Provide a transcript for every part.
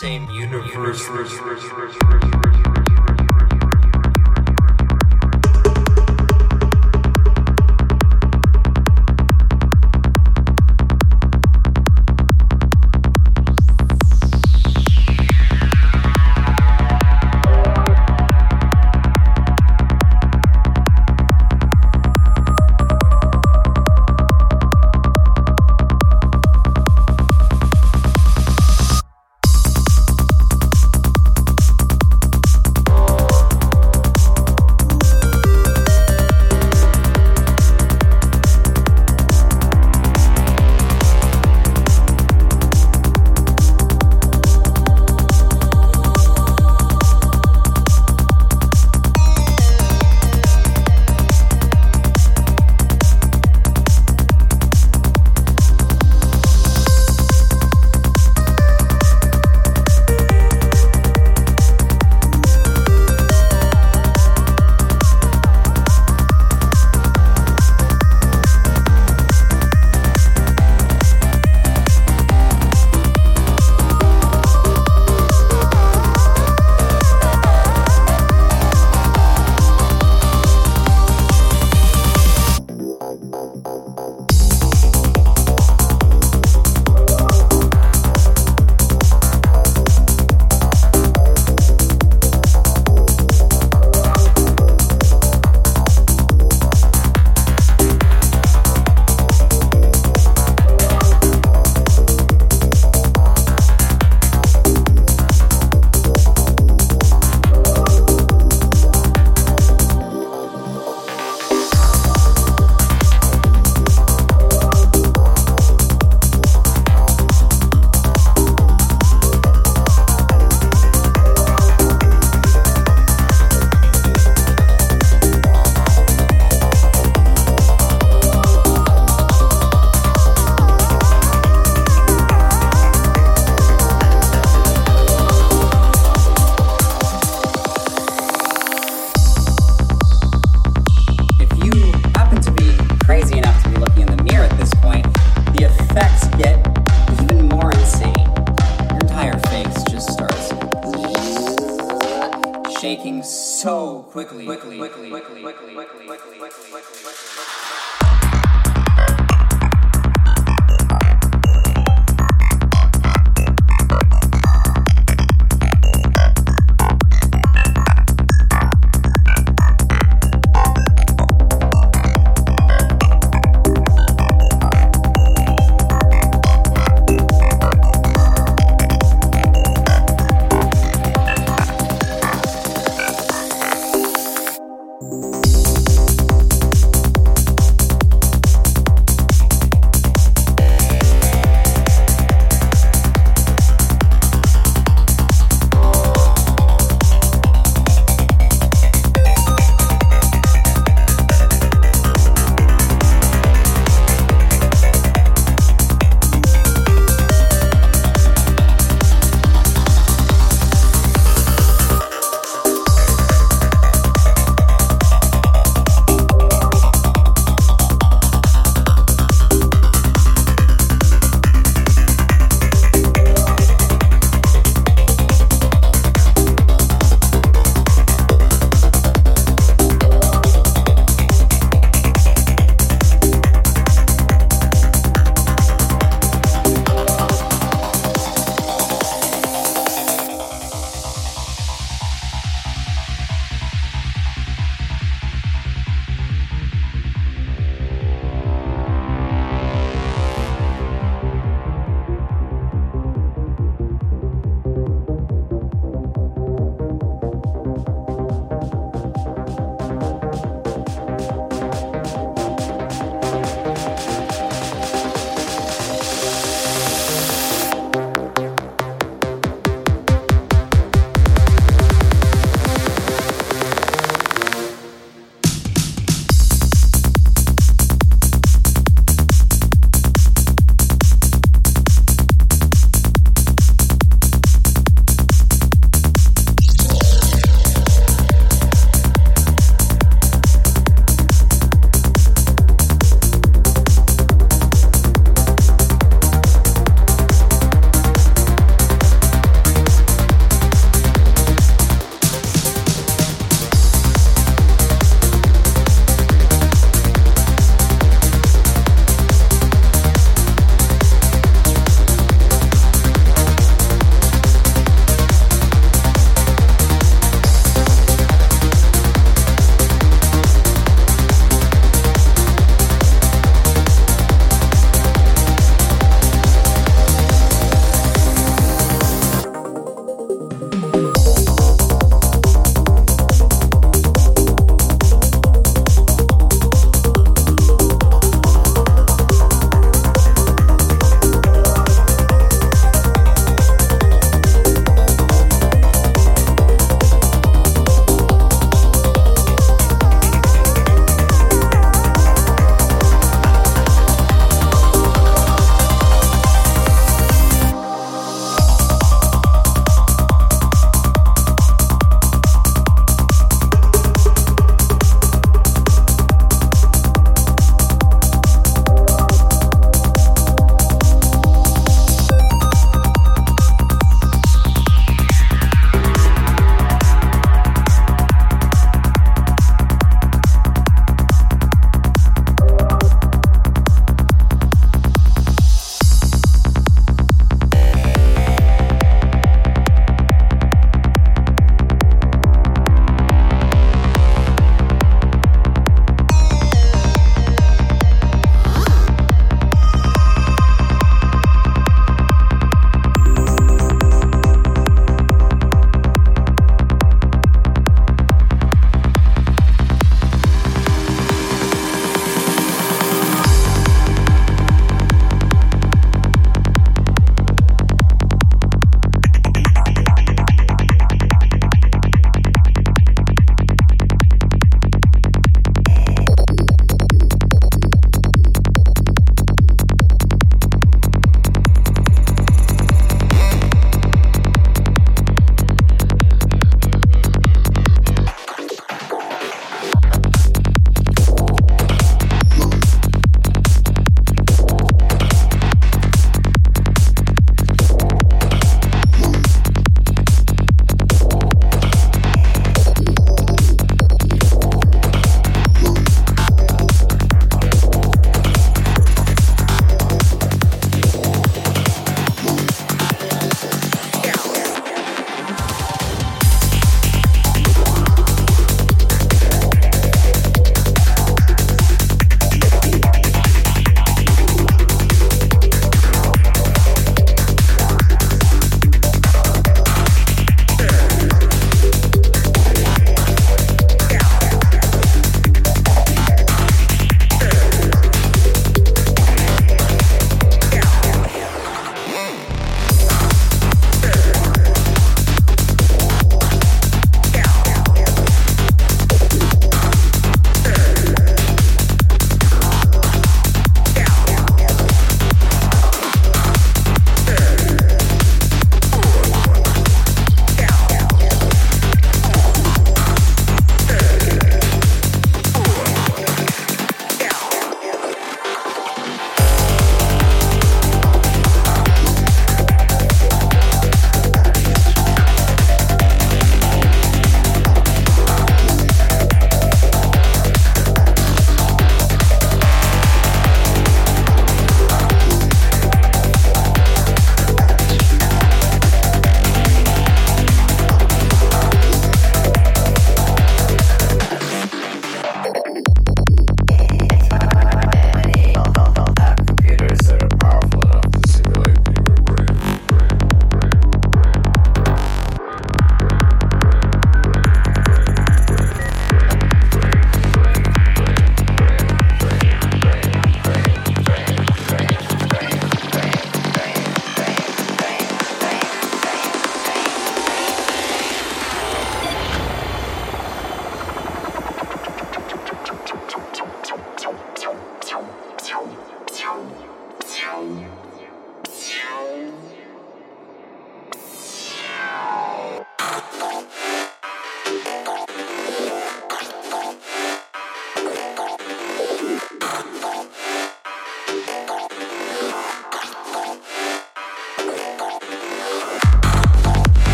same universe.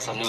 Sama.